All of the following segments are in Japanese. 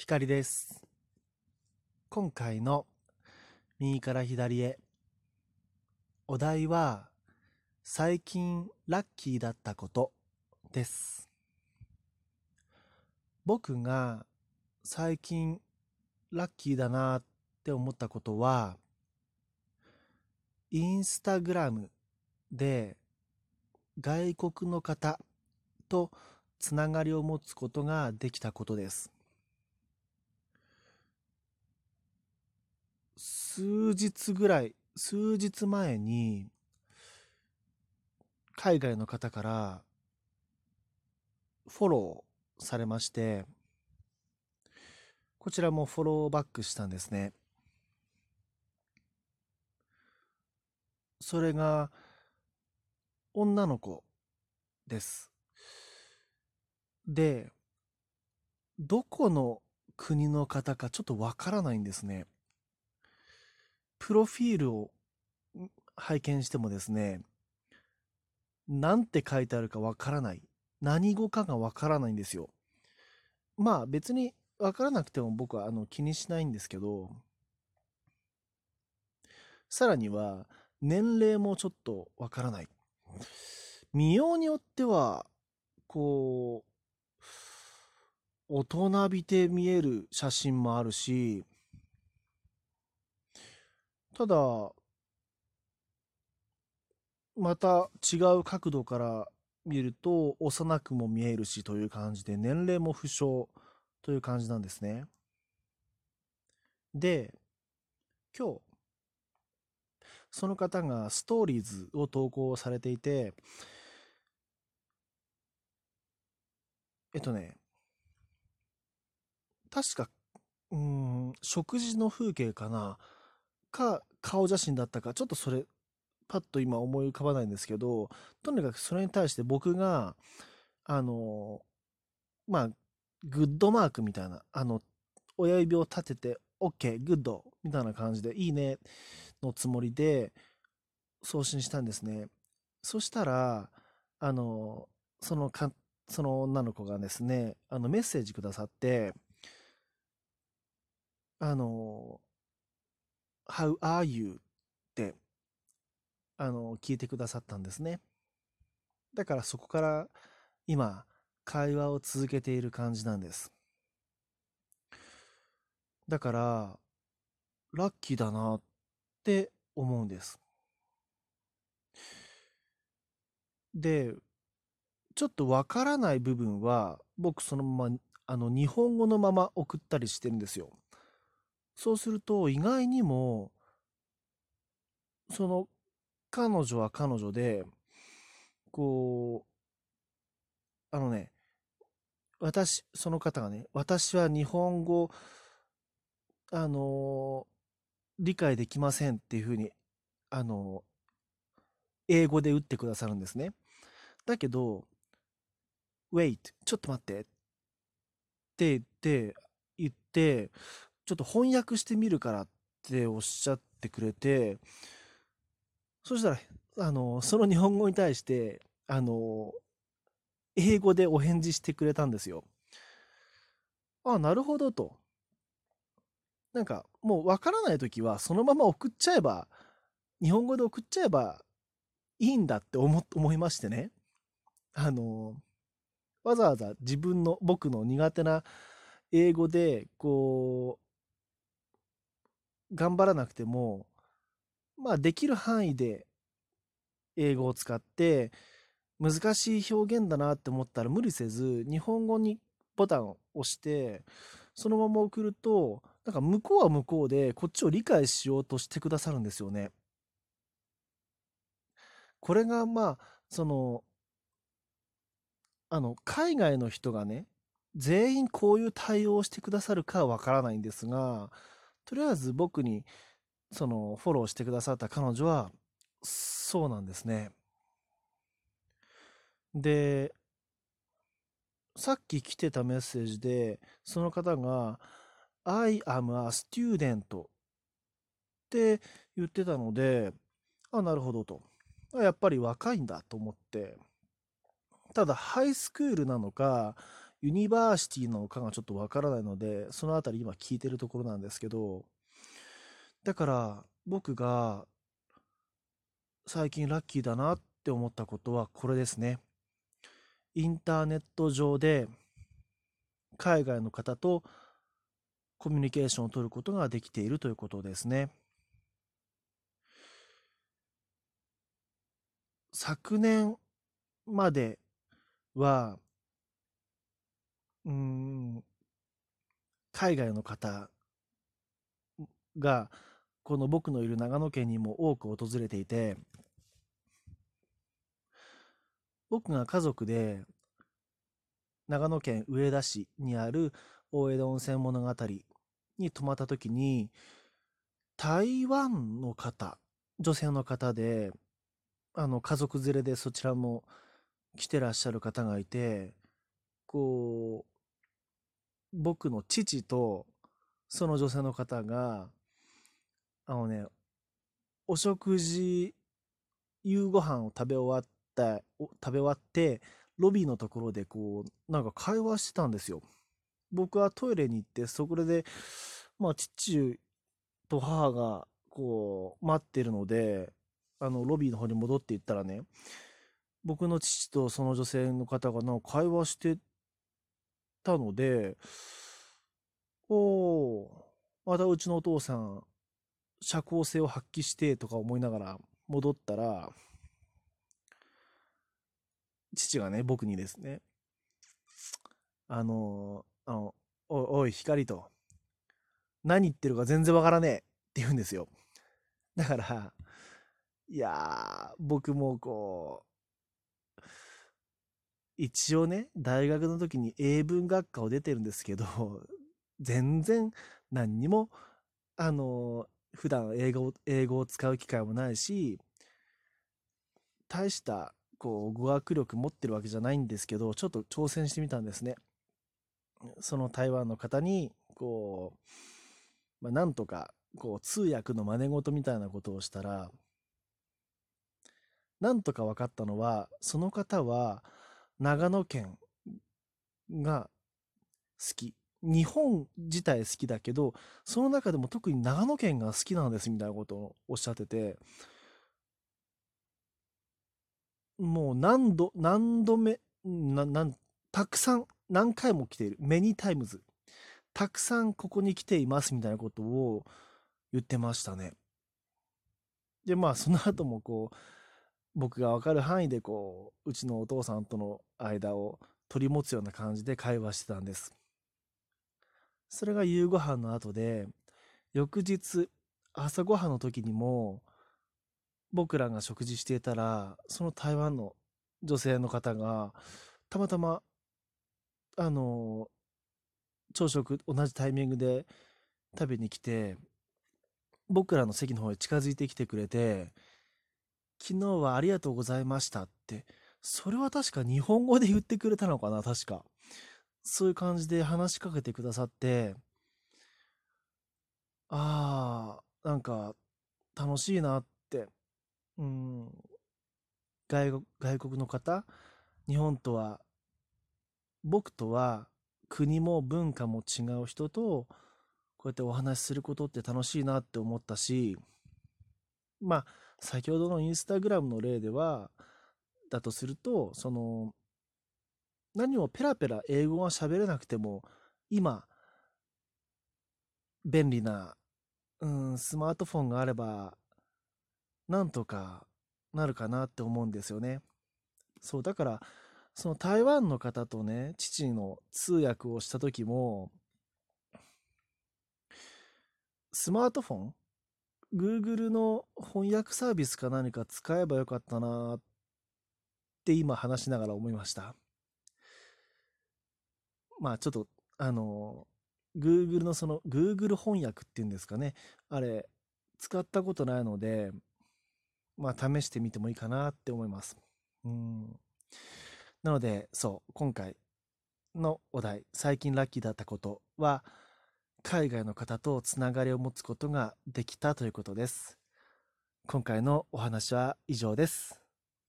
光です。今回の右から左へ。お題は、最近ラッキーだったことです。僕が最近ラッキーだなって思ったことは、インスタグラムで外国の方とつながりを持つことができたことです。数日ぐらい、数日前に、海外の方からフォローされまして、こちらもフォローバックしたんですね。それが女の子です。で、どこの国の方かちょっとわからないんですね。プロフィールを拝見してもですね、なんて書いてあるかわからない。何語かがわからないんですよ。まあ別にわからなくても僕はあの気にしないんですけど、さらには年齢もちょっとわからない。見ようによっては、こう、大人びて見える写真もあるし、ただ、また違う角度から見ると幼くも見えるしという感じで年齢も不詳という感じなんですね。で、今日、その方がストーリーズを投稿されていて、えっとね、確か、うん、食事の風景かな？か、顔写真だったか、ちょっとそれ、パッと今思い浮かばないんですけど、とにかくそれに対して僕が、あの、まあ、グッドマークみたいな、あの、親指を立てて、OK、グッドみたいな感じで、いいねのつもりで送信したんですね。そしたら、あの、そのか、その女の子がですね、あの、メッセージくださって、あの、How are you? って、あの、聞いてくださったんですね。だからそこから今、会話を続けている感じなんです。だから、ラッキーだなって思うんです。で、ちょっとわからない部分は、僕そのまま、あの、日本語のまま送ったりしてるんですよ。そうすると、意外にも、その、彼女は彼女で、こう、あのね、私、その方がね、私は日本語、あの理解できませんっていうふうに、あの英語で打ってくださるんですね。だけど、wait, ちょっと待ってって言って、言って、ちょっと翻訳してみるからっておっしゃってくれて、そしたら、あの、その日本語に対して、あの、英語でお返事してくれたんですよ。あ、なるほどと。なんか、もうわからないときは、そのまま送っちゃえば、日本語で送っちゃえばいいんだって思、思いましてね。あの、わざわざ自分の、僕の苦手な英語で、こう、頑張らなくても、まあ、できる範囲で英語を使って、難しい表現だなって思ったら無理せず、日本語にボタンを押して、そのまま送ると、なんか向こうは向こうでこっちを理解しようとしてくださるんですよね。これがまあ、その、あの、海外の人がね、全員こういう対応をしてくださるかはわからないんですが、とりあえず僕に、その、フォローしてくださった彼女は、そうなんですね。で、さっき来てたメッセージで、その方が、I am a student って言ってたので、あ、なるほどと。やっぱり若いんだと思って。ただ、ハイスクールなのか、ユニバーシティなのかがちょっとわからないので、そのあたり今聞いてるところなんですけど、だから僕が最近ラッキーだなって思ったことはこれですね。インターネット上で海外の方とコミュニケーションを取ることができているということですね。昨年までは、うん、海外の方がこの僕のいる長野県にも多く訪れていて、僕が家族で長野県上田市にある大江戸温泉物語に泊まった時に台湾の方女性の方であの家族連れでそちらも来てらっしゃる方がいてこう僕の父とその女性の方があのねお食事夕ご飯を食べ終わった食べ終わってロビーのところでこうなんか会話してたんですよ。僕はトイレに行ってそこでまあ父と母がこう待ってるのであのロビーの方に戻っていったらね僕の父とその女性の方がなんか会話してたのでおおまたうちのお父さん社交性を発揮してとか思いながら戻ったら父がね僕にですねあのあのおい光と何言ってるか全然わからねえって言うんですよ。だからいや僕もこう、一応ね、大学の時に英文学科を出てるんですけど、全然何にも、あの、普段英語英語を使う機会もないし、大した、こう、語学力持ってるわけじゃないんですけど、ちょっと挑戦してみたんですね。その台湾の方に、こう、まあ、なんとか、こう、通訳の真似事みたいなことをしたら、なんとか分かったのは、その方は長野県が好き。日本自体好きだけど、その中でも特に長野県が好きなんですみたいなことをおっしゃってて、もう何度、何度目、な、な、たくさん、何回も来ている。メニータイムズ。たくさんここに来ていますみたいなことを言ってましたね。で、まあ、その後もこう、僕が分かる範囲でこううちのお父さんとの間を取り持つような感じで会話してたんです。それが夕ご飯の後で翌日朝ごはんの時にも僕らが食事していたらその台湾の女性の方がたまたまあの朝食同じタイミングで食べに来て僕らの席の方へ近づいてきてくれて昨日はありがとうございましたって、それは確か日本語で言ってくれたのかな、確か。そういう感じで話しかけてくださって、ああ、なんか楽しいなって、うん、外国外国の方、日本とは、僕とは国も文化も違う人と、こうやってお話しすることって楽しいなって思ったし、まあ、先ほどのインスタグラムの例では、だとすると、その、何もペラペラ英語が喋れなくても、今、便利な、うん、スマートフォンがあれば、なんとかなるかなって思うんですよね。そう、だから、その台湾の方とね、父の通訳をした時も、スマートフォン Google の翻訳サービスか何か使えばよかったなって今話しながら思いました。まあちょっと、あの、Google のその Google 翻訳っていうんですかね。あれ、使ったことないので、まあ試してみてもいいかなって思います。うん。なので、そう、今回のお題、最近ラッキーだったことは、海外の方とつながりを持つことができたということです。今回のお話は以上です。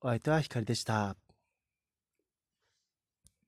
お相手はひかりでした。